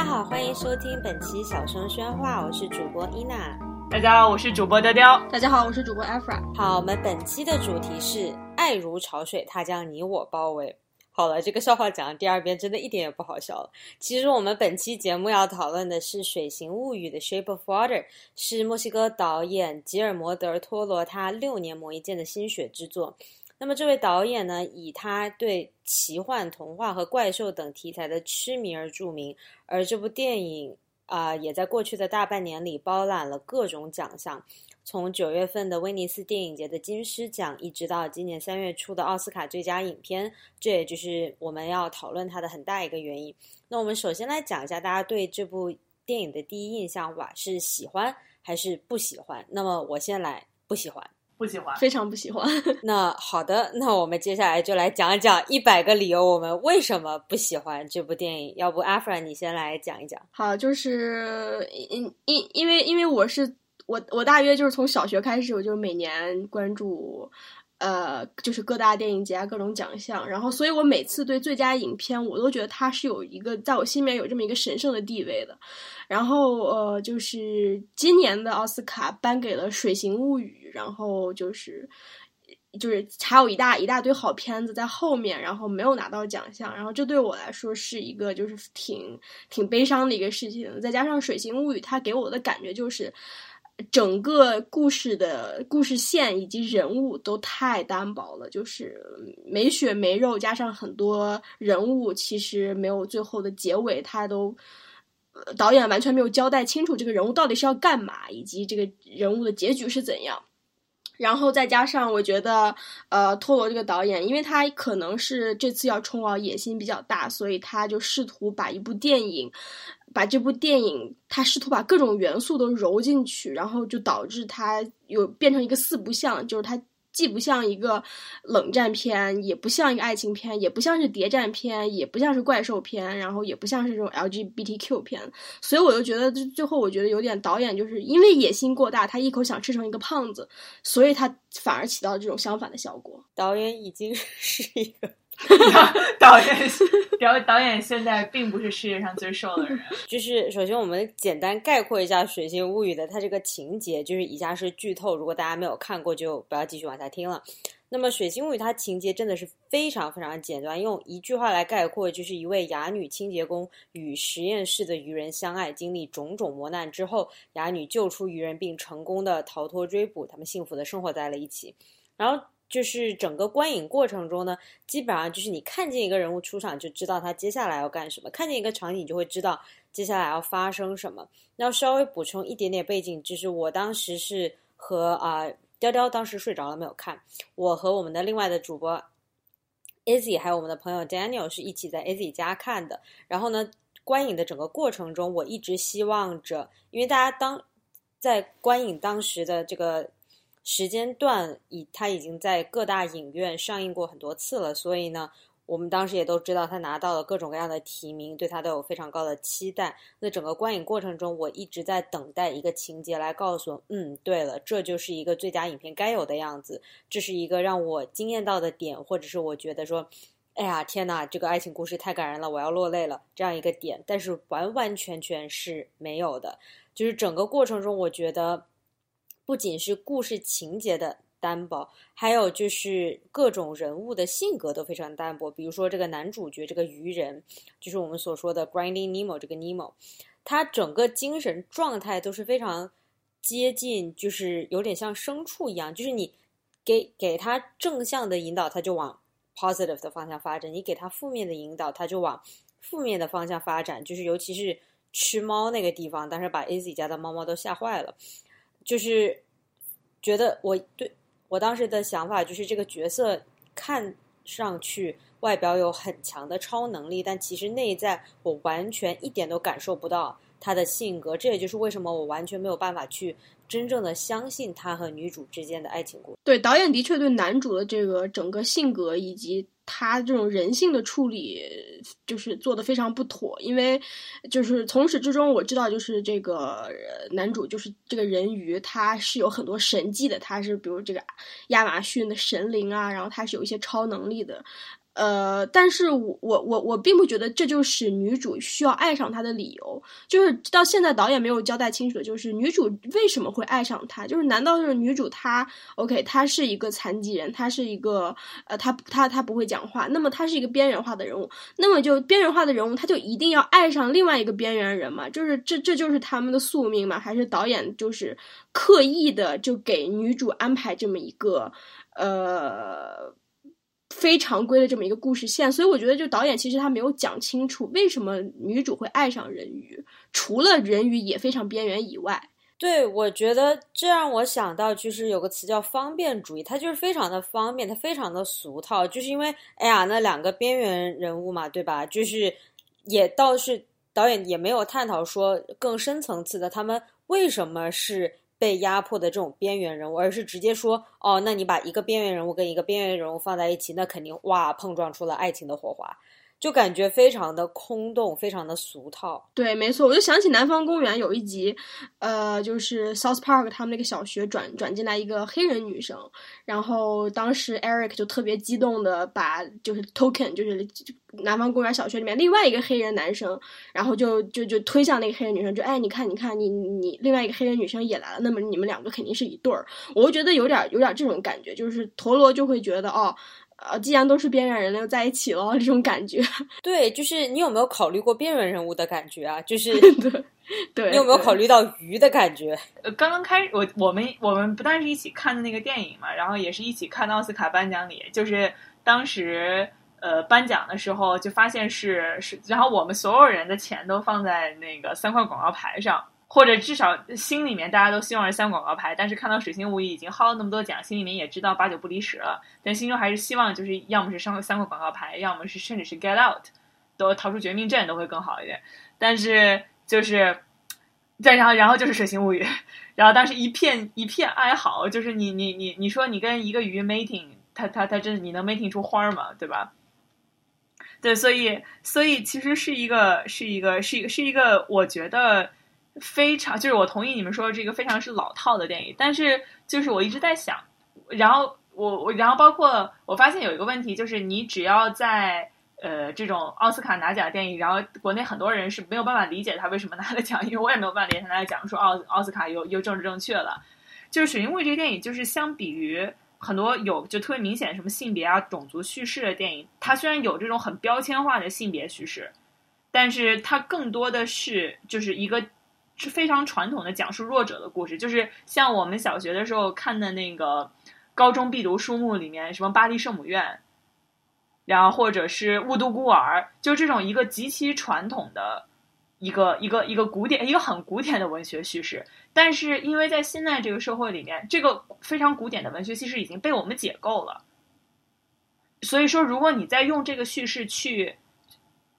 家好，欢迎收听本期小声喧哗，我是主播伊娜。大家好，我是主播雕雕。大家好，我是主播 Afra。好，我们本期的主题是爱如潮水，它将你我包围。好了，这个笑话讲到第二遍，真的一点也不好笑了。其实我们本期节目要讨论的是《水形物语》的《Shape of Water》，是墨西哥导演吉尔摩·德尔托罗他六年磨一剑的心血之作。那么这位导演呢，以他对奇幻、童话和怪兽等题材的痴迷而著名。而这部电影啊，也在过去的大半年里包揽了各种奖项。从九月份的威尼斯电影节的金狮奖，一直到今年三月初的奥斯卡最佳影片，这也就是我们要讨论它的很大一个原因。那我们首先来讲一下大家对这部电影的第一印象吧，是喜欢还是不喜欢？那么我先来，不喜欢。不喜欢，非常不喜欢。那好的，那我们接下来就来讲讲一百个理由，我们为什么不喜欢这部电影。要不阿弗兰，你先来讲一讲。好，就是因因因为因为我是我我大约就是从小学开始，我就每年关注。呃，就是各大电影节啊，各种奖项，然后，所以我每次对最佳影片，我都觉得它是有一个在我心里面有这么一个神圣的地位的。然后，呃，就是今年的奥斯卡颁给了《水形物语》，然后就是就是还有一大一大堆好片子在后面，然后没有拿到奖项，然后这对我来说是一个就是挺挺悲伤的一个事情。再加上《水形物语》，它给我的感觉就是。整个故事的故事线以及人物都太单薄了，就是没血没肉，加上很多人物其实没有最后的结尾，他都导演完全没有交代清楚这个人物到底是要干嘛，以及这个人物的结局是怎样。然后再加上我觉得，呃，托罗这个导演，因为他可能是这次要冲奥，野心比较大，所以他就试图把一部电影。把这部电影，他试图把各种元素都揉进去，然后就导致它有变成一个四不像，就是它既不像一个冷战片，也不像一个爱情片，也不像是谍战片，也不像是怪兽片，然后也不像是这种 LGBTQ 片。所以我就觉得，最后我觉得有点导演就是因为野心过大，他一口想吃成一个胖子，所以他反而起到这种相反的效果。导演已经 是一个。导演导导演现在并不是世界上最瘦的人。就是首先我们简单概括一下《水星物语》的它这个情节，就是以下是剧透，如果大家没有看过就不要继续往下听了。那么《水星物语》它情节真的是非常非常简单，用一句话来概括，就是一位哑女清洁工与实验室的愚人相爱，经历种种磨难之后，哑女救出愚人并成功的逃脱追捕，他们幸福的生活在了一起。然后。就是整个观影过程中呢，基本上就是你看见一个人物出场，就知道他接下来要干什么；看见一个场景，就会知道接下来要发生什么。那稍微补充一点点背景，就是我当时是和啊雕雕当时睡着了没有看，我和我们的另外的主播 Izzy 还有我们的朋友 Daniel 是一起在 Izzy 家看的。然后呢，观影的整个过程中，我一直希望着，因为大家当在观影当时的这个。时间段已，他已经在各大影院上映过很多次了，所以呢，我们当时也都知道他拿到了各种各样的提名，对他都有非常高的期待。那整个观影过程中，我一直在等待一个情节来告诉我，嗯，对了，这就是一个最佳影片该有的样子，这是一个让我惊艳到的点，或者是我觉得说，哎呀，天呐，这个爱情故事太感人了，我要落泪了这样一个点，但是完完全全是没有的，就是整个过程中，我觉得。不仅是故事情节的单薄，还有就是各种人物的性格都非常单薄。比如说这个男主角这个鱼人，就是我们所说的 Grinding Nemo 这个 Nemo，他整个精神状态都是非常接近，就是有点像牲畜一样。就是你给给他正向的引导，他就往 positive 的方向发展；你给他负面的引导，他就往负面的方向发展。就是尤其是吃猫那个地方，当时把 Izzy 家的猫猫都吓坏了。就是觉得我对我当时的想法就是这个角色看上去外表有很强的超能力，但其实内在我完全一点都感受不到他的性格。这也就是为什么我完全没有办法去真正的相信他和女主之间的爱情故事。对，导演的确对男主的这个整个性格以及。他这种人性的处理就是做的非常不妥，因为就是从始至终我知道，就是这个男主就是这个人鱼，他是有很多神迹的，他是比如这个亚马逊的神灵啊，然后他是有一些超能力的，呃，但是我我我我并不觉得这就是女主需要爱上他的理由，就是到现在导演没有交代清楚的，就是女主为什么会爱上他，就是难道是女主她 OK，她是一个残疾人，她是一个呃，她她她不会讲话，那么她是一个边缘化的人物，那么就边缘化的人物，他就一定要爱上另外一个边缘人嘛？就是这这就是他们的宿命嘛？还是导演就是刻意的就给女主安排这么一个呃？非常规的这么一个故事线，所以我觉得，就导演其实他没有讲清楚为什么女主会爱上人鱼，除了人鱼也非常边缘以外。对，我觉得这让我想到，就是有个词叫方便主义，它就是非常的方便，它非常的俗套，就是因为哎呀，那两个边缘人物嘛，对吧？就是也倒是导演也没有探讨说更深层次的，他们为什么是。被压迫的这种边缘人物，而是直接说哦，那你把一个边缘人物跟一个边缘人物放在一起，那肯定哇，碰撞出了爱情的火花。就感觉非常的空洞，非常的俗套。对，没错，我就想起《南方公园》有一集，呃，就是 South Park 他们那个小学转转进来一个黑人女生，然后当时 Eric 就特别激动的把就是 Token 就是南方公园小学里面另外一个黑人男生，然后就就就推向那个黑人女生，就哎，你看，你看，你你另外一个黑人女生也来了，那么你们两个肯定是一对儿。我就觉得有点有点这种感觉，就是陀螺就会觉得哦。呃，既然都是边缘人了，又在一起了，这种感觉。对，就是你有没有考虑过边缘人物的感觉啊？就是 对，对你有没有考虑到鱼的感觉？呃，刚刚开我我们我们不但是一起看的那个电影嘛，然后也是一起看奥斯卡颁奖礼，就是当时呃颁奖的时候就发现是是，然后我们所有人的钱都放在那个三块广告牌上。或者至少心里面大家都希望是三广告牌，但是看到水星无疑已经薅了那么多奖，心里面也知道八九不离十了，但心中还是希望就是要么是上三个广告牌，要么是甚至是 Get Out，都逃出绝命镇都会更好一点。但是就是再然后然后就是水星物语，然后当时一片一片哀嚎，就是你你你你说你跟一个鱼 mating，它它它真的你能 mating 出花吗？对吧？对，所以所以其实是一个是一个是一个是一个我觉得。非常就是我同意你们说的这个非常是老套的电影，但是就是我一直在想，然后我我然后包括我发现有一个问题，就是你只要在呃这种奥斯卡拿奖电影，然后国内很多人是没有办法理解他为什么拿了奖，因为我也没有办法理解他拿了奖，说奥奥斯卡又又政治正确了。就是《水晶物语》这个电影，就是相比于很多有就特别明显什么性别啊、种族叙事的电影，它虽然有这种很标签化的性别叙事，但是它更多的是就是一个。是非常传统的讲述弱者的故事，就是像我们小学的时候看的那个高中必读书目里面，什么巴黎圣母院，然后或者是雾都孤儿，就这种一个极其传统的一个一个一个古典一个很古典的文学叙事。但是因为在现在这个社会里面，这个非常古典的文学叙事已经被我们解构了，所以说如果你再用这个叙事去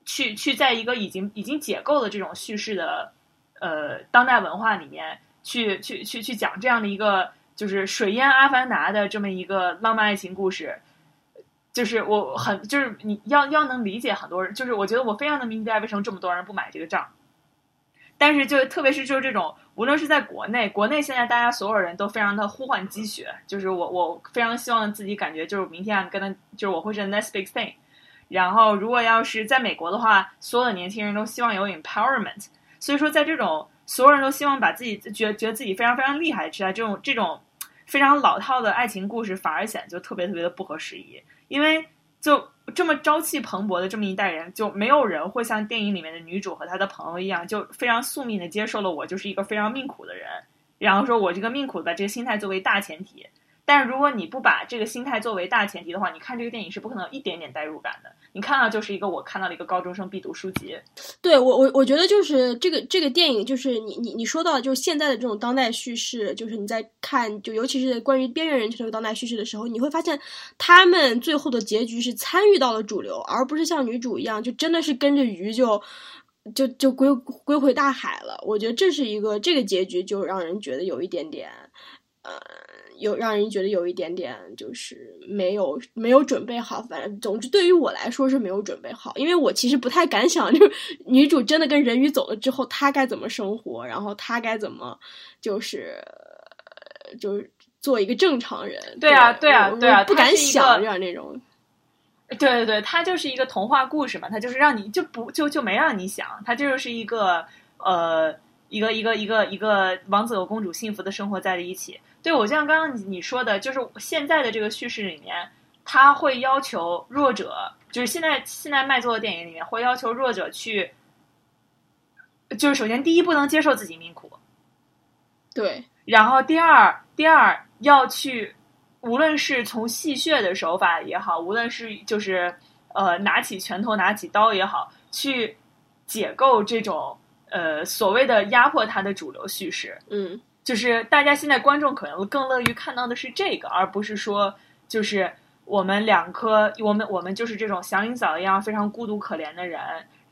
去去在一个已经已经解构了这种叙事的。呃，当代文化里面去去去去讲这样的一个就是水淹阿凡达的这么一个浪漫爱情故事，就是我很就是你要要能理解很多人，就是我觉得我非常的明白为什么这么多人不买这个账。但是就特别是就是这种，无论是在国内，国内现在大家所有人都非常的呼唤积雪，就是我我非常希望自己感觉就是明天跟他就是我会是 next big thing。然后如果要是在美国的话，所有的年轻人都希望有 empowerment。所以说，在这种所有人都希望把自己觉觉得自己非常非常厉害之下，这种这种非常老套的爱情故事，反而显得就特别特别的不合时宜。因为就这么朝气蓬勃的这么一代人，就没有人会像电影里面的女主和她的朋友一样，就非常宿命的接受了我就是一个非常命苦的人，然后说我这个命苦把这个心态作为大前提。但是如果你不把这个心态作为大前提的话，你看这个电影是不可能有一点点代入感的。你看到就是一个我看到了一个高中生必读书籍。对我我我觉得就是这个这个电影就是你你你说到就是现在的这种当代叙事，就是你在看就尤其是关于边缘人群的当代叙事的时候，你会发现他们最后的结局是参与到了主流，而不是像女主一样就真的是跟着鱼就就就归归回大海了。我觉得这是一个这个结局就让人觉得有一点点呃。有让人觉得有一点点就是没有没有准备好，反正总之对于我来说是没有准备好，因为我其实不太敢想，就是 女主真的跟人鱼走了之后，她该怎么生活，然后她该怎么就是就是做一个正常人。对啊，对啊，对啊，不敢想这样那种。对对对，它就是一个童话故事嘛，它就是让你就不就就没让你想，它就是一个呃一个一个一个一个王子和公主幸福的生活在了一起。对我就像刚刚你说的，就是现在的这个叙事里面，他会要求弱者，就是现在现在卖座的电影里面会要求弱者去，就是首先第一不能接受自己命苦，对，然后第二第二要去。无论是从戏谑的手法也好，无论是就是呃拿起拳头拿起刀也好，去解构这种呃所谓的压迫他的主流叙事，嗯，就是大家现在观众可能更乐于看到的是这个，而不是说就是我们两颗我们我们就是这种祥林嫂一样非常孤独可怜的人。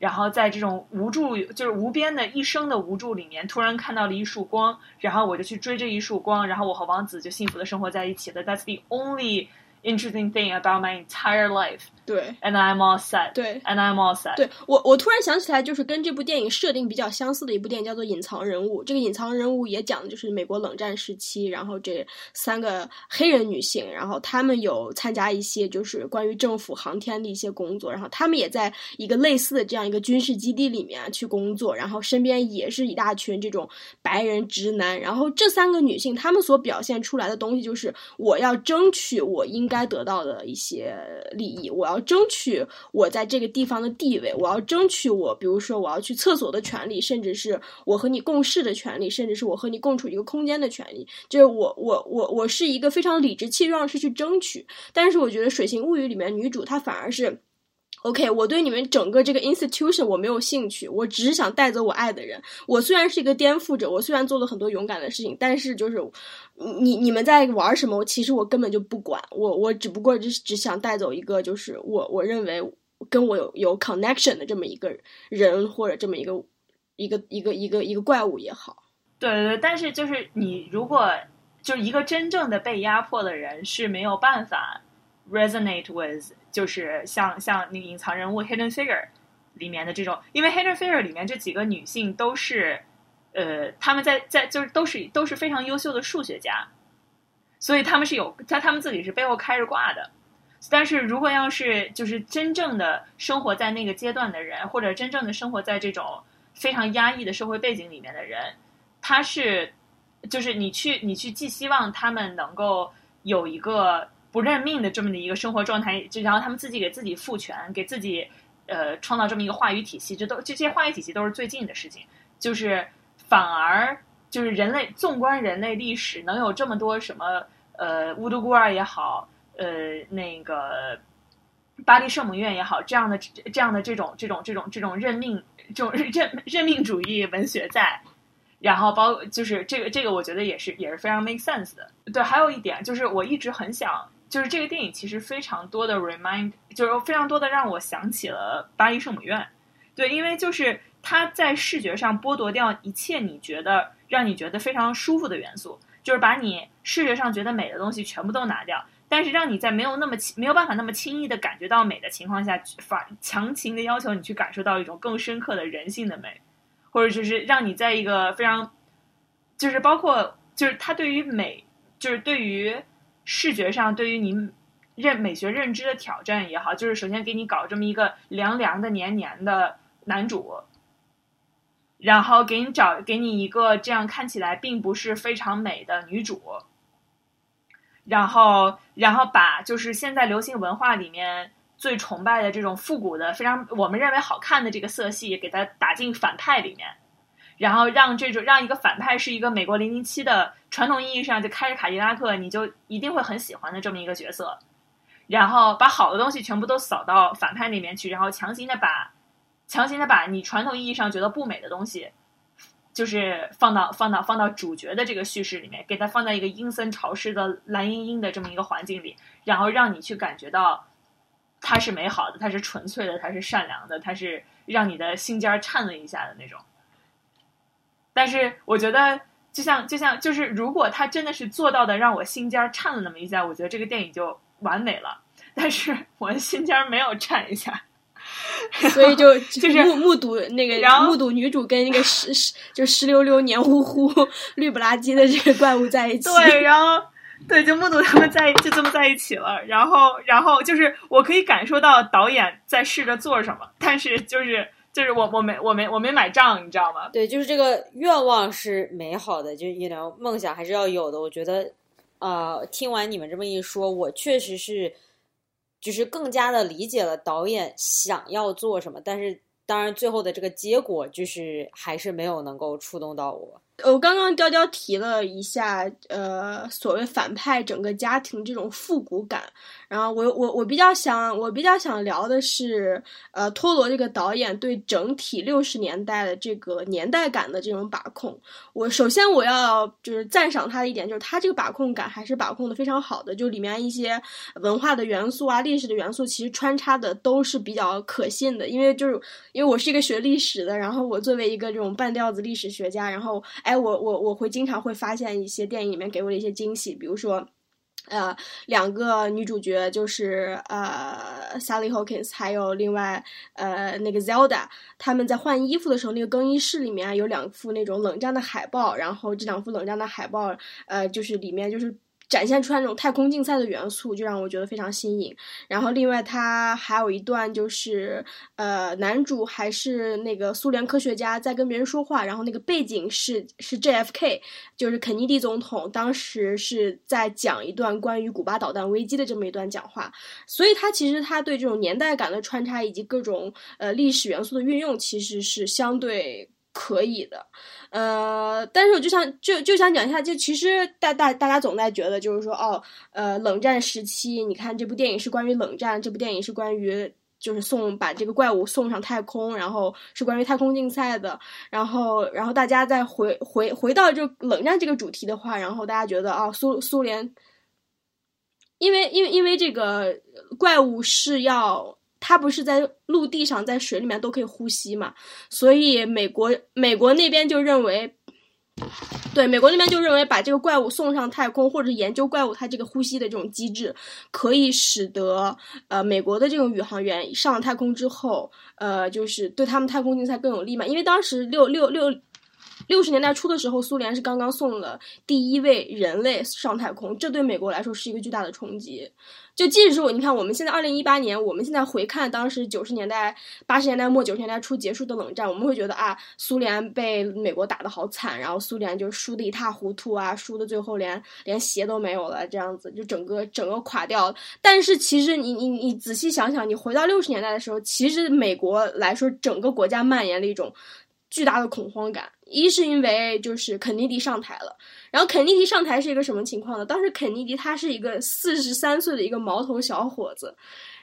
然后在这种无助，就是无边的一生的无助里面，突然看到了一束光，然后我就去追这一束光，然后我和王子就幸福的生活在一起了。That's the only interesting thing about my entire life. 对，and I'm all set. 对，and I'm all set. 对我，我突然想起来，就是跟这部电影设定比较相似的一部电影，叫做《隐藏人物》。这个隐藏人物也讲的就是美国冷战时期，然后这三个黑人女性，然后她们有参加一些就是关于政府航天的一些工作，然后她们也在一个类似的这样一个军事基地里面去工作，然后身边也是一大群这种白人直男。然后这三个女性，她们所表现出来的东西就是我要争取我应该得到的一些利益，我要。争取我在这个地方的地位，我要争取我，比如说我要去厕所的权利，甚至是我和你共事的权利，甚至是我和你共处一个空间的权利。就是我，我，我，我是一个非常理直气壮是去争取。但是我觉得《水形物语》里面女主她反而是。OK，我对你们整个这个 institution 我没有兴趣，我只是想带走我爱的人。我虽然是一个颠覆者，我虽然做了很多勇敢的事情，但是就是你你们在玩什么，我其实我根本就不管。我我只不过只只想带走一个，就是我我认为跟我有有 connection 的这么一个人，或者这么一个一个一个一个一个怪物也好。对对对，但是就是你如果就是一个真正的被压迫的人是没有办法 resonate with。就是像像那个隐藏人物 Hidden Figure 里面的这种，因为 Hidden Figure 里面这几个女性都是，呃，他们在在就是都是都是非常优秀的数学家，所以他们是有在他们自己是背后开着挂的。但是如果要是就是真正的生活在那个阶段的人，或者真正的生活在这种非常压抑的社会背景里面的人，他是就是你去你去寄希望他们能够有一个。不认命的这么的一个生活状态，就然后他们自己给自己赋权，给自己呃创造这么一个话语体系，这都这些话语体系都是最近的事情。就是反而就是人类纵观人类历史，能有这么多什么呃巫毒孤儿也好，呃那个巴黎圣母院也好，这样的这样的这种这种这种这种任命这种认任命主义文学在。然后包就是这个这个，我觉得也是也是非常 make sense 的。对，还有一点就是我一直很想。就是这个电影其实非常多的 remind，就是非常多的让我想起了巴黎圣母院。对，因为就是它在视觉上剥夺掉一切你觉得让你觉得非常舒服的元素，就是把你视觉上觉得美的东西全部都拿掉，但是让你在没有那么没有办法那么轻易的感觉到美的情况下，反强行的要求你去感受到一种更深刻的人性的美，或者就是让你在一个非常，就是包括就是它对于美，就是对于。视觉上对于你认美学认知的挑战也好，就是首先给你搞这么一个凉凉的、黏黏的男主，然后给你找给你一个这样看起来并不是非常美的女主，然后然后把就是现在流行文化里面最崇拜的这种复古的、非常我们认为好看的这个色系，给它打进反派里面。然后让这种让一个反派是一个美国零零七的传统意义上就开着卡迪拉克，你就一定会很喜欢的这么一个角色，然后把好的东西全部都扫到反派那边去，然后强行的把强行的把你传统意义上觉得不美的东西，就是放到放到放到主角的这个叙事里面，给他放在一个阴森潮湿的蓝茵茵的这么一个环境里，然后让你去感觉到它是美好的，它是纯粹的，它是善良的，它是让你的心尖颤了一下的那种。但是我觉得，就像就像就是，如果他真的是做到的，让我心尖颤了那么一下，我觉得这个电影就完美了。但是我的心尖没有颤一下，所以就 就是目目睹那个，目睹女主跟那个湿湿就湿溜溜、黏糊糊、绿不拉几的这个怪物在一起。对，然后对，就目睹他们在就这么在一起了。然后，然后就是我可以感受到导演在试着做什么，但是就是就是我我没我没我没买账，你知道吗？对，就是这个愿望是美好的，就一点梦想还是要有的。我觉得，呃，听完你们这么一说，我确实是就是更加的理解了导演想要做什么，但是当然最后的这个结果就是还是没有能够触动到我。我刚刚雕雕提了一下，呃，所谓反派整个家庭这种复古感，然后我我我比较想我比较想聊的是，呃，托罗这个导演对整体六十年代的这个年代感的这种把控。我首先我要就是赞赏他的一点，就是他这个把控感还是把控的非常好的，就里面一些文化的元素啊、历史的元素，其实穿插的都是比较可信的。因为就是因为我是一个学历史的，然后我作为一个这种半吊子历史学家，然后哎，我我我会经常会发现一些电影里面给我的一些惊喜，比如说。呃，两个女主角就是呃，Sally Hawkins，还有另外呃那个 Zelda，他们在换衣服的时候，那个更衣室里面有两幅那种冷战的海报，然后这两幅冷战的海报，呃，就是里面就是。展现出来那种太空竞赛的元素，就让我觉得非常新颖。然后，另外它还有一段就是，呃，男主还是那个苏联科学家在跟别人说话，然后那个背景是是 JFK，就是肯尼迪总统，当时是在讲一段关于古巴导弹危机的这么一段讲话。所以，他其实他对这种年代感的穿插以及各种呃历史元素的运用，其实是相对可以的。呃，但是我就想就就想讲一下，就其实大大大家总在觉得，就是说哦，呃，冷战时期，你看这部电影是关于冷战，这部电影是关于就是送把这个怪物送上太空，然后是关于太空竞赛的，然后然后大家再回回回到就冷战这个主题的话，然后大家觉得啊，苏苏联，因为因为因为这个怪物是要。它不是在陆地上，在水里面都可以呼吸嘛？所以美国美国那边就认为，对美国那边就认为，把这个怪物送上太空，或者研究怪物它这个呼吸的这种机制，可以使得呃美国的这种宇航员上了太空之后，呃，就是对他们太空竞赛更有利嘛？因为当时六六六六十年代初的时候，苏联是刚刚送了第一位人类上太空，这对美国来说是一个巨大的冲击。就即使是我，你看我们现在二零一八年，我们现在回看当时九十年代、八十年代末、九十年代初结束的冷战，我们会觉得啊，苏联被美国打得好惨，然后苏联就输得一塌糊涂啊，输的最后连连鞋都没有了，这样子就整个整个垮掉。但是其实你你你仔细想想，你回到六十年代的时候，其实美国来说，整个国家蔓延了一种。巨大的恐慌感，一是因为就是肯尼迪上台了，然后肯尼迪上台是一个什么情况呢？当时肯尼迪他是一个四十三岁的一个毛头小伙子。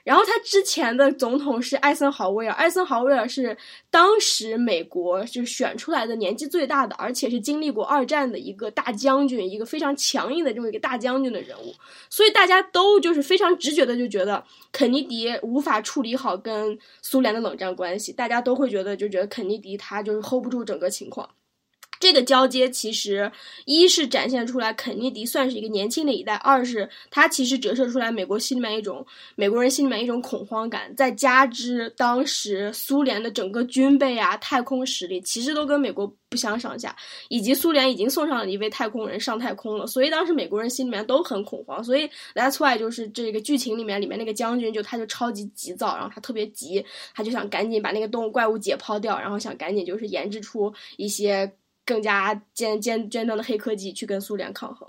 然后他之前的总统是艾森豪威尔，艾森豪威尔是当时美国就选出来的年纪最大的，而且是经历过二战的一个大将军，一个非常强硬的这么一个大将军的人物，所以大家都就是非常直觉的就觉得肯尼迪无法处理好跟苏联的冷战关系，大家都会觉得就觉得肯尼迪他就是 hold 不住整个情况。这个交接其实，一是展现出来肯尼迪算是一个年轻的一代，二是他其实折射出来美国心里面一种美国人心里面一种恐慌感，再加之当时苏联的整个军备啊、太空实力其实都跟美国不相上下，以及苏联已经送上了一位太空人上太空了，所以当时美国人心里面都很恐慌。所以 That's why 就是这个剧情里面里面那个将军就他就超级急躁，然后他特别急，他就想赶紧把那个动物怪物解剖掉，然后想赶紧就是研制出一些。更加尖尖尖端的黑科技去跟苏联抗衡，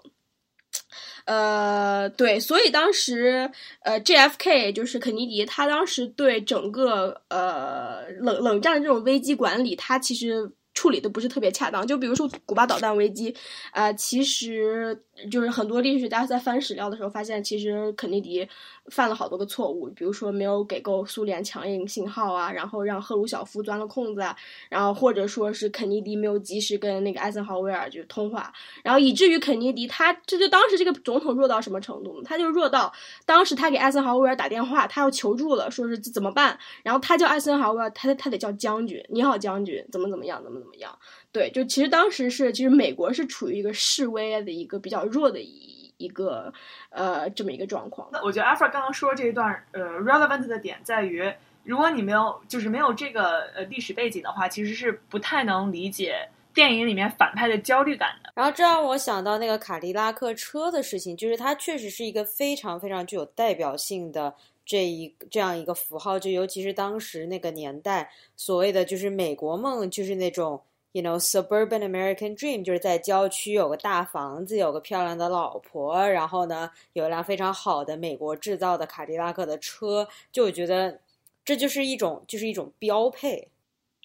呃，对，所以当时呃，JFK 就是肯尼迪，他当时对整个呃冷冷战的这种危机管理，他其实。处理的不是特别恰当，就比如说古巴导弹危机，呃，其实就是很多历史学家在翻史料的时候发现，其实肯尼迪犯了好多个错误，比如说没有给够苏联强硬信号啊，然后让赫鲁晓夫钻了空子啊，然后或者说是肯尼迪没有及时跟那个艾森豪威尔就通话，然后以至于肯尼迪他这就当时这个总统弱到什么程度呢？他就弱到当时他给艾森豪威尔打电话，他要求助了，说是怎么办？然后他叫艾森豪威尔，他他得叫将军，你好将军，怎么怎么样，怎么怎么。怎么样？对，就其实当时是，其实美国是处于一个示威的一个比较弱的一一个呃这么一个状况。那我觉得阿弗刚刚说这一段呃 relevant 的点在于，如果你没有就是没有这个呃历史背景的话，其实是不太能理解电影里面反派的焦虑感的。然后这让我想到那个卡迪拉克车的事情，就是它确实是一个非常非常具有代表性的这一这样一个符号，就尤其是当时那个年代，所谓的就是美国梦，就是那种 you know suburban American dream，就是在郊区有个大房子，有个漂亮的老婆，然后呢有一辆非常好的美国制造的卡迪拉克的车，就我觉得这就是一种就是一种标配。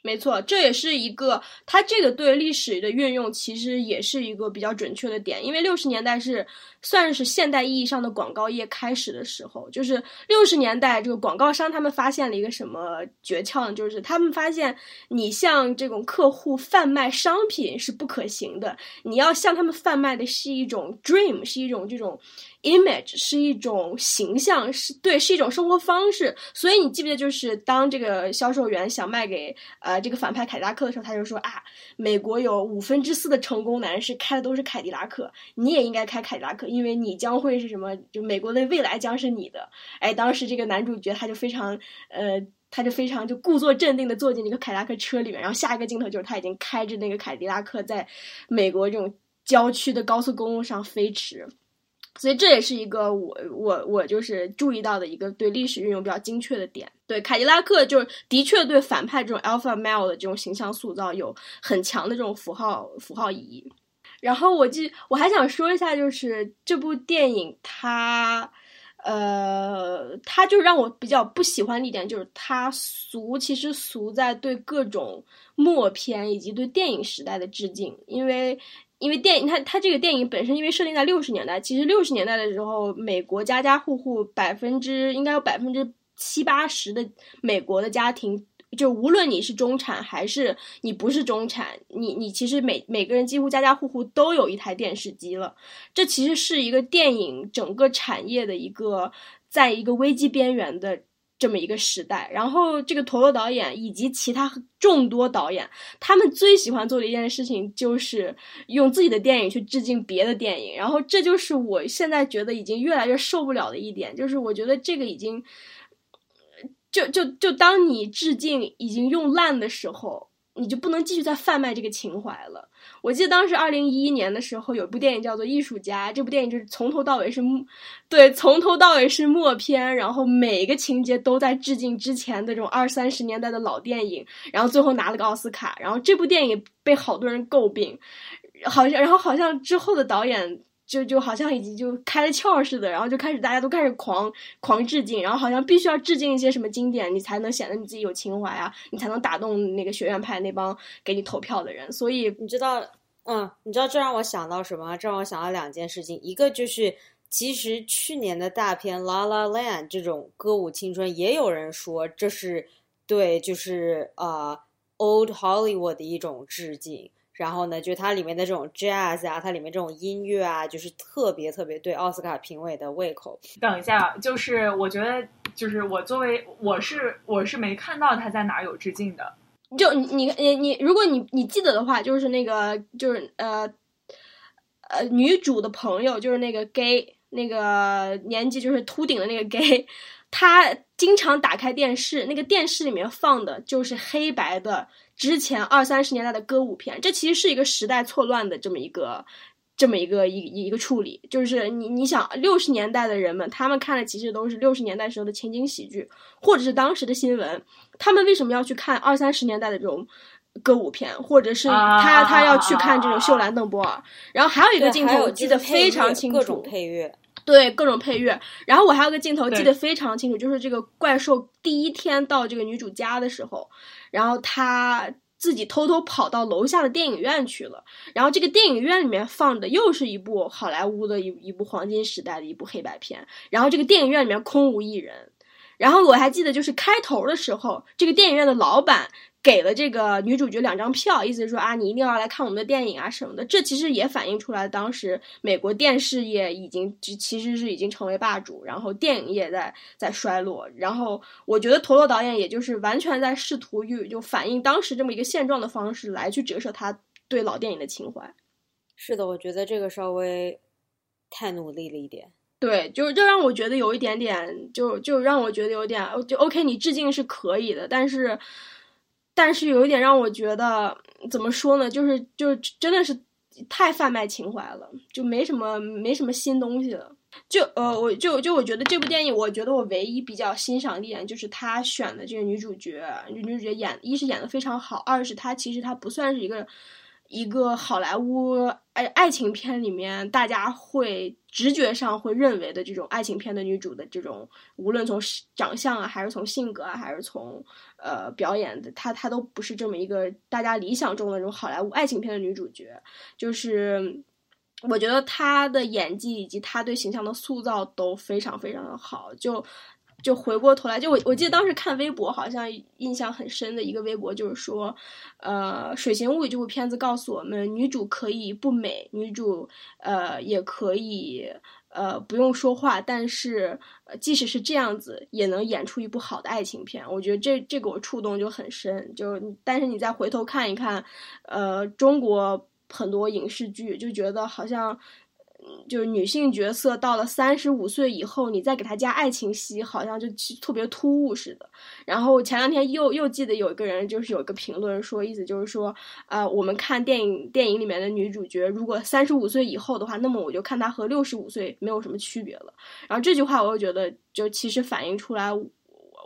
没错，这也是一个它这个对历史的运用，其实也是一个比较准确的点。因为六十年代是算是现代意义上的广告业开始的时候，就是六十年代这个广告商他们发现了一个什么诀窍呢？就是他们发现你向这种客户贩卖商品是不可行的，你要向他们贩卖的是一种 dream，是一种这种。Image 是一种形象，是对，是一种生活方式。所以你记不记得，就是当这个销售员想卖给呃这个反派凯迪拉克的时候，他就说啊，美国有五分之四的成功男士开的都是凯迪拉克，你也应该开凯迪拉克，因为你将会是什么？就美国的未来将是你的。哎，当时这个男主角他就非常呃，他就非常就故作镇定的坐进这个凯迪拉克车里面，然后下一个镜头就是他已经开着那个凯迪拉克在美国这种郊区的高速公路上飞驰。所以这也是一个我我我就是注意到的一个对历史运用比较精确的点。对凯迪拉克，就是的确对反派这种 alpha male 的这种形象塑造有很强的这种符号符号意义。然后我记我还想说一下，就是这部电影它呃它就让我比较不喜欢的一点就是它俗，其实俗在对各种默片以及对电影时代的致敬，因为。因为电影，它它这个电影本身，因为设定在六十年代，其实六十年代的时候，美国家家户户百分之应该有百分之七八十的美国的家庭，就无论你是中产还是你不是中产，你你其实每每个人几乎家家户户都有一台电视机了。这其实是一个电影整个产业的一个，在一个危机边缘的。这么一个时代，然后这个陀螺导演以及其他众多导演，他们最喜欢做的一件事情就是用自己的电影去致敬别的电影，然后这就是我现在觉得已经越来越受不了的一点，就是我觉得这个已经，就就就当你致敬已经用烂的时候，你就不能继续再贩卖这个情怀了。我记得当时二零一一年的时候，有部电影叫做《艺术家》，这部电影就是从头到尾是，对，从头到尾是默片，然后每个情节都在致敬之前的这种二三十年代的老电影，然后最后拿了个奥斯卡。然后这部电影被好多人诟病，好像，然后好像之后的导演。就就好像已经就开了窍似的，然后就开始大家都开始狂狂致敬，然后好像必须要致敬一些什么经典，你才能显得你自己有情怀啊，你才能打动那个学院派那帮给你投票的人。所以你知道，嗯，你知道这让我想到什么？这让我想到两件事情，一个就是其实去年的大片《La La Land》这种歌舞青春，也有人说这是对，就是呃 Old Hollywood 的一种致敬。然后呢，就它里面的这种 jazz 啊，它里面这种音乐啊，就是特别特别对奥斯卡评委的胃口。等一下，就是我觉得，就是我作为我是我是没看到他在哪有致敬的。就你你你你，如果你你记得的话，就是那个就是呃呃女主的朋友，就是那个 gay，那个年纪就是秃顶的那个 gay，他经常打开电视，那个电视里面放的就是黑白的。之前二三十年代的歌舞片，这其实是一个时代错乱的这么一个，这么一个一一个处理。就是你你想，六十年代的人们，他们看的其实都是六十年代时候的情景喜剧，或者是当时的新闻。他们为什么要去看二三十年代的这种歌舞片，或者是他他要去看这种秀兰邓波尔？然后还有一个镜头我记得非常清楚，各种配乐，对各种配乐。然后我还有个镜头记得非常清楚，就是这个怪兽第一天到这个女主家的时候。然后他自己偷偷跑到楼下的电影院去了。然后这个电影院里面放的又是一部好莱坞的一一部黄金时代的一部黑白片。然后这个电影院里面空无一人。然后我还记得，就是开头的时候，这个电影院的老板。给了这个女主角两张票，意思是说啊，你一定要来看我们的电影啊什么的。这其实也反映出来，当时美国电视业已经其实是已经成为霸主，然后电影业在在衰落。然后我觉得陀螺导演也就是完全在试图于就反映当时这么一个现状的方式来去折射他对老电影的情怀。是的，我觉得这个稍微太努力了一点。对，就就让我觉得有一点点，就就让我觉得有点就 OK，你致敬是可以的，但是。但是有一点让我觉得怎么说呢，就是就真的是太贩卖情怀了，就没什么没什么新东西了。就呃，我就就我觉得这部电影，我觉得我唯一比较欣赏的一点就是他选的这个女主角，女主角演一是演的非常好，二是她其实她不算是一个一个好莱坞爱爱情片里面大家会直觉上会认为的这种爱情片的女主的这种，无论从长相啊，还是从性格啊，还是从呃表演的，她她都不是这么一个大家理想中的那种好莱坞爱情片的女主角，就是。我觉得她的演技以及她对形象的塑造都非常非常的好，就就回过头来，就我我记得当时看微博，好像印象很深的一个微博就是说，呃，《水形物语》这部片子告诉我们，女主可以不美，女主呃也可以呃不用说话，但是呃即使是这样子，也能演出一部好的爱情片。我觉得这这个我触动就很深，就但是你再回头看一看，呃，中国。很多影视剧就觉得好像，就是女性角色到了三十五岁以后，你再给她加爱情戏，好像就特别突兀似的。然后前两天又又记得有一个人就是有一个评论说，意思就是说，呃，我们看电影电影里面的女主角，如果三十五岁以后的话，那么我就看她和六十五岁没有什么区别了。然后这句话我又觉得，就其实反映出来。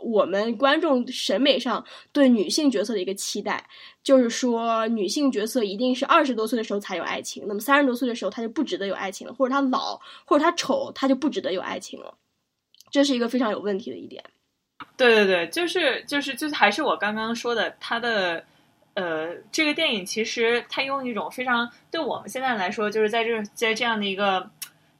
我们观众审美上对女性角色的一个期待，就是说女性角色一定是二十多岁的时候才有爱情，那么三十多岁的时候她就不值得有爱情了，或者她老，或者她丑，她就不值得有爱情了，这是一个非常有问题的一点。对对对，就是就是就是还是我刚刚说的，他的呃，这个电影其实他用一种非常对我们现在来说，就是在这在这样的一个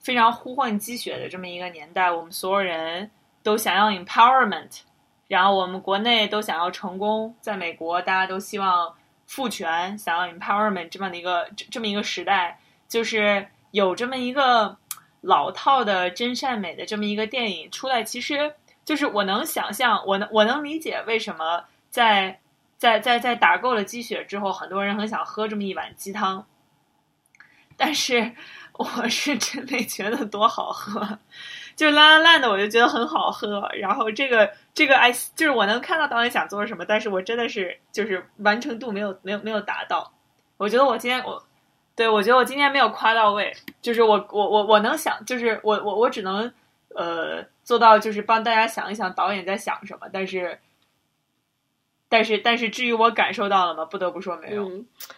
非常呼唤鸡血的这么一个年代，我们所有人都想要 empowerment。然后我们国内都想要成功，在美国大家都希望赋权，想要 empowerment 这么的一个这么一个时代，就是有这么一个老套的真善美的这么一个电影出来，其实就是我能想象，我能我能理解为什么在在在在打够了鸡血之后，很多人很想喝这么一碗鸡汤，但是我是真没觉得多好喝。就烂烂烂的，我就觉得很好喝。然后这个这个哎，就是我能看到导演想做什么，但是我真的是就是完成度没有没有没有达到。我觉得我今天我，对我觉得我今天没有夸到位。就是我我我我能想，就是我我我只能呃做到，就是帮大家想一想导演在想什么。但是但是但是至于我感受到了吗？不得不说没有。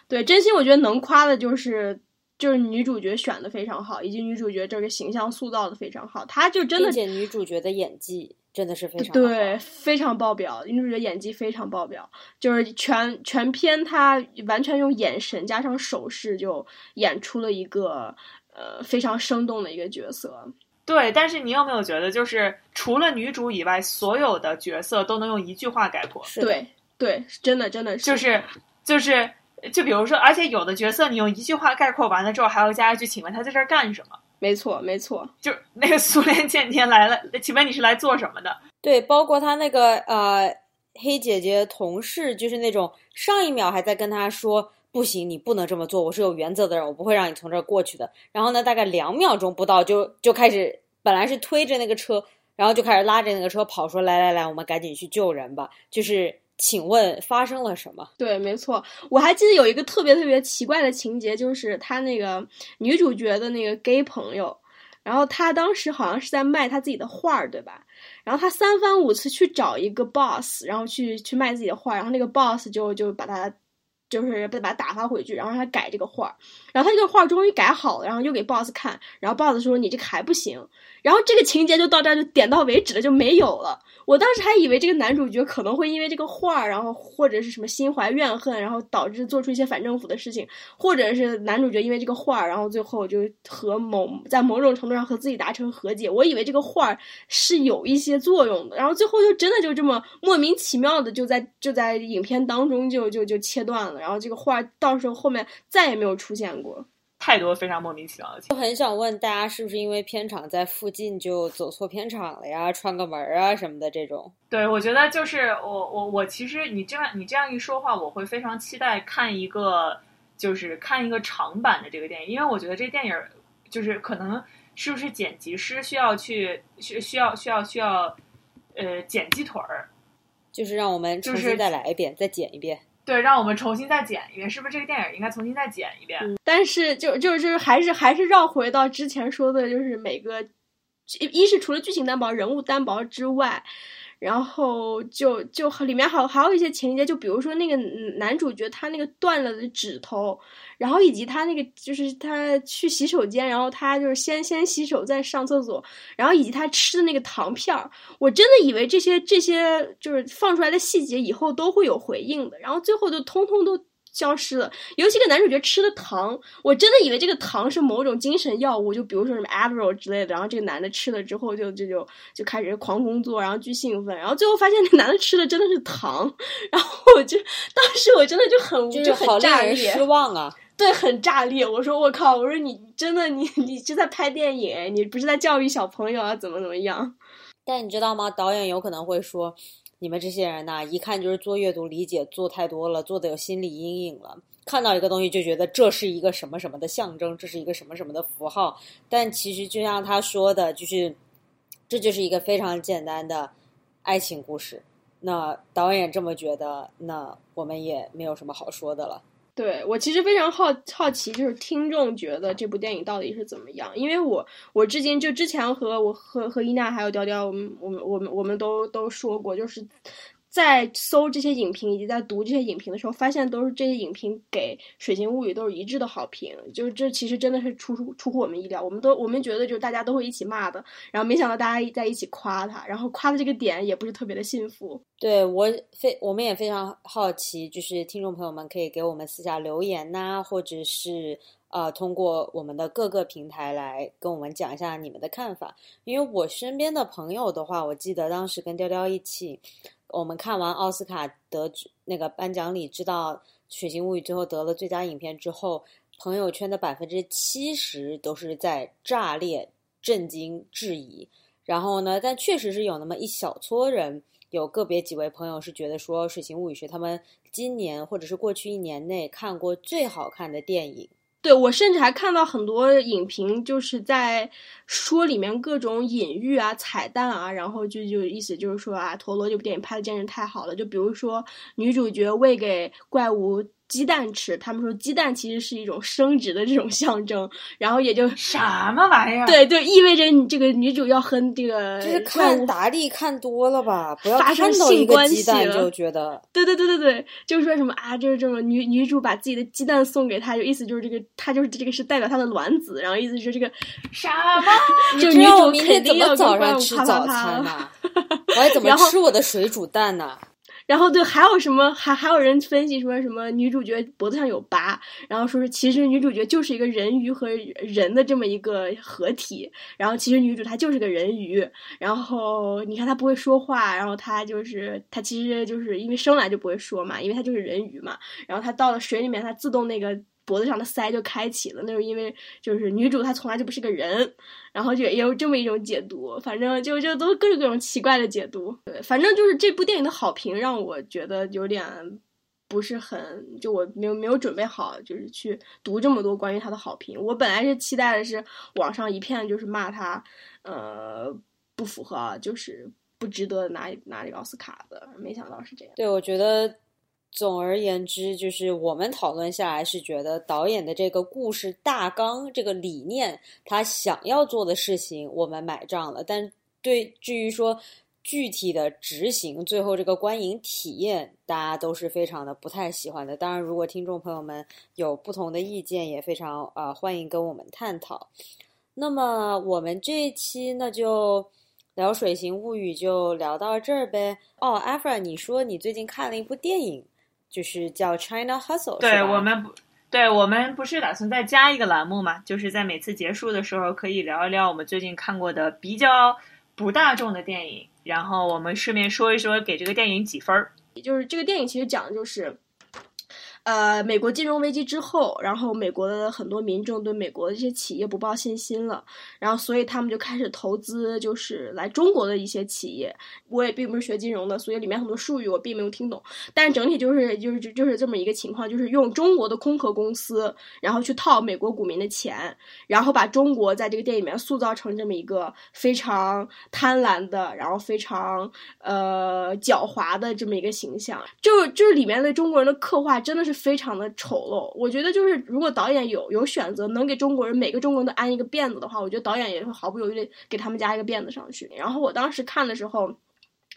对，真心我觉得能夸的就是。就是女主角选的非常好，以及女主角这个形象塑造的非常好，她就真的，并且女主角的演技真的是非常对，非常爆表。女主角演技非常爆表，就是全全片她完全用眼神加上手势就演出了一个呃非常生动的一个角色。对，但是你有没有觉得，就是除了女主以外，所有的角色都能用一句话概括？对对，真的真的是，就是就是。就比如说，而且有的角色你用一句话概括完了之后，还要加一句“请问他在这儿干什么？”没错，没错，就 那个苏联间谍来了，请问你是来做什么的？对，包括他那个呃黑姐姐同事，就是那种上一秒还在跟他说“不行，你不能这么做，我是有原则的人，我不会让你从这儿过去的”，然后呢，大概两秒钟不到就就开始，本来是推着那个车，然后就开始拉着那个车跑，说：“来来来，我们赶紧去救人吧。”就是。请问发生了什么？对，没错，我还记得有一个特别特别奇怪的情节，就是他那个女主角的那个 gay 朋友，然后他当时好像是在卖他自己的画儿，对吧？然后他三番五次去找一个 boss，然后去去卖自己的画，然后那个 boss 就就把他。就是被把他打发回去，然后让他改这个画然后他这个画终于改好了，然后又给 boss 看，然后 boss 说你这个还不行，然后这个情节就到这儿就点到为止了，就没有了。我当时还以为这个男主角可能会因为这个画然后或者是什么心怀怨恨，然后导致做出一些反政府的事情，或者是男主角因为这个画然后最后就和某在某种程度上和自己达成和解。我以为这个画是有一些作用的，然后最后就真的就这么莫名其妙的就在就在影片当中就就就切断了。然后这个画到时候后面再也没有出现过，太多非常莫名其妙的。我很想问大家，是不是因为片场在附近就走错片场了呀？串个门啊什么的这种？对，我觉得就是我我我其实你这样你这样一说话，我会非常期待看一个就是看一个长版的这个电影，因为我觉得这电影就是可能是不是剪辑师需要去需需要需要需要呃剪鸡腿儿。就是让我们重新再来一遍，再剪一遍。对，让我们重新再剪一遍，是不是这个电影应该重新再剪一遍？但是就就就是还是还是绕回到之前说的，就是每个一是除了剧情单薄、人物单薄之外。然后就就里面好还有一些情节，就比如说那个男主角他那个断了的指头，然后以及他那个就是他去洗手间，然后他就是先先洗手再上厕所，然后以及他吃的那个糖片儿，我真的以为这些这些就是放出来的细节以后都会有回应的，然后最后就通通都。消失了，尤其个男主角吃的糖，我真的以为这个糖是某种精神药物，就比如说什么 Adderall 之类的。然后这个男的吃了之后，就就就就开始狂工作，然后巨兴奋。然后最后发现那男的吃的真的是糖，然后我就当时我真的就很就很炸裂，失望啊！对，很炸裂。我说我靠，我说你真的你你是在拍电影，你不是在教育小朋友啊？怎么怎么样？但你知道吗？导演有可能会说。你们这些人呐，一看就是做阅读理解做太多了，做的有心理阴影了。看到一个东西就觉得这是一个什么什么的象征，这是一个什么什么的符号。但其实就像他说的，就是这就是一个非常简单的爱情故事。那导演这么觉得，那我们也没有什么好说的了。对我其实非常好好奇，就是听众觉得这部电影到底是怎么样？因为我我至今就之前和我和和伊娜还有雕雕，我们我们我们我们都都说过，就是。在搜这些影评以及在读这些影评的时候，发现都是这些影评给《水形物语》都是一致的好评，就是这其实真的是出出出乎我们意料。我们都我们觉得就是大家都会一起骂的，然后没想到大家在一起夸他，然后夸的这个点也不是特别的幸福。对我非我们也非常好奇，就是听众朋友们可以给我们私下留言呐，或者是呃通过我们的各个平台来跟我们讲一下你们的看法。因为我身边的朋友的话，我记得当时跟雕雕一起。我们看完奥斯卡得那个颁奖礼，知道《血腥物语》最后得了最佳影片之后，朋友圈的百分之七十都是在炸裂、震惊、质疑。然后呢，但确实是有那么一小撮人，有个别几位朋友是觉得说，《水形物语》是他们今年或者是过去一年内看过最好看的电影。对我甚至还看到很多影评，就是在说里面各种隐喻啊、彩蛋啊，然后就就意思就是说啊，陀螺这部电影拍的真是太好了。就比如说女主角喂给怪物。鸡蛋吃，他们说鸡蛋其实是一种生殖的这种象征，然后也就什么玩意儿？对对，意味着你这个女主要和这个就是看达利看多了吧，不要发生性关系就觉得，对对对对对，就是说什么啊，就是这种女女主把自己的鸡蛋送给他，就意思就是这个，他就是这个是代表他的卵子，然后意思是这个什么？就女主肯定要早上吃早餐呢？我还怎么吃我的水煮蛋呢？然后对，还有什么？还还有人分析说什么女主角脖子上有疤，然后说是其实女主角就是一个人鱼和人的这么一个合体，然后其实女主她就是个人鱼，然后你看她不会说话，然后她就是她其实就是因为生来就不会说嘛，因为她就是人鱼嘛，然后她到了水里面，她自动那个。脖子上的腮就开启了，那是因为就是女主她从来就不是个人，然后就也有这么一种解读，反正就就都各种各种奇怪的解读。对，反正就是这部电影的好评让我觉得有点不是很，就我没有没有准备好，就是去读这么多关于他的好评。我本来是期待的是网上一片就是骂他，呃，不符合，就是不值得拿拿这个奥斯卡的，没想到是这样。对，我觉得。总而言之，就是我们讨论下来是觉得导演的这个故事大纲、这个理念，他想要做的事情，我们买账了。但对至于说具体的执行，最后这个观影体验，大家都是非常的不太喜欢的。当然，如果听众朋友们有不同的意见，也非常啊欢迎跟我们探讨。那么我们这一期那就聊《水形物语》就聊到这儿呗。哦，阿弗，你说你最近看了一部电影。就是叫 China Hustle，对我们不，对我们不是打算再加一个栏目嘛？就是在每次结束的时候，可以聊一聊我们最近看过的比较不大众的电影，然后我们顺便说一说给这个电影几分儿。就是这个电影其实讲的就是，呃，美国金融危机之后，然后美国的很多民众对美国的这些企业不抱信心了，然后所以他们就开始投资，就是来中国的一些企业。我也并不是学金融的，所以里面很多术语我并没有听懂，但是整体就是就是就是这么一个情况，就是用中国的空壳公司，然后去套美国股民的钱，然后把中国在这个电影里面塑造成这么一个非常贪婪的，然后非常呃狡猾的这么一个形象。就就是里面的中国人的刻画真的是非常的丑陋。我觉得就是如果导演有有选择，能给中国人每个中国人都安一个辫子的话，我觉得导演也会毫不犹豫的给他们加一个辫子上去。然后我当时看的时候。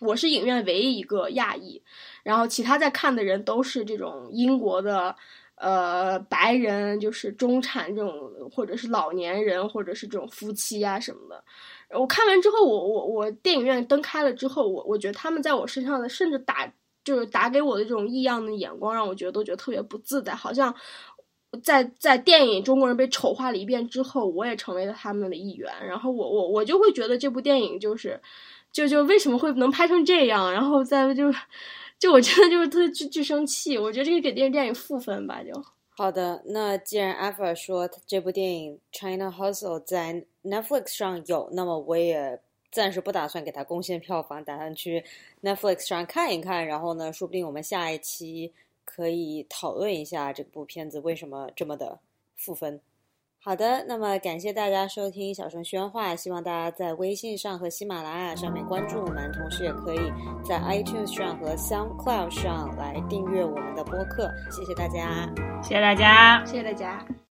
我是影院唯一一个亚裔，然后其他在看的人都是这种英国的，呃，白人，就是中产这种，或者是老年人，或者是这种夫妻啊什么的。我看完之后，我我我电影院灯开了之后，我我觉得他们在我身上的，甚至打就是打给我的这种异样的眼光，让我觉得都觉得特别不自在，好像在在电影中国人被丑化了一遍之后，我也成为了他们的一员。然后我我我就会觉得这部电影就是。就就为什么会能拍成这样？然后再就，就我真的就是特巨巨生气。我觉得这个给电电影负分吧。就好的，那既然阿法说这部电影《China Hustle》在 Netflix 上有，那么我也暂时不打算给它贡献票房，打算去 Netflix 上看一看。然后呢，说不定我们下一期可以讨论一下这部片子为什么这么的负分。好的，那么感谢大家收听小声喧哗，希望大家在微信上和喜马拉雅上面关注我们，同时也可以在 iTunes 上和 SoundCloud 上来订阅我们的播客。谢谢大家，谢谢大家，谢谢大家。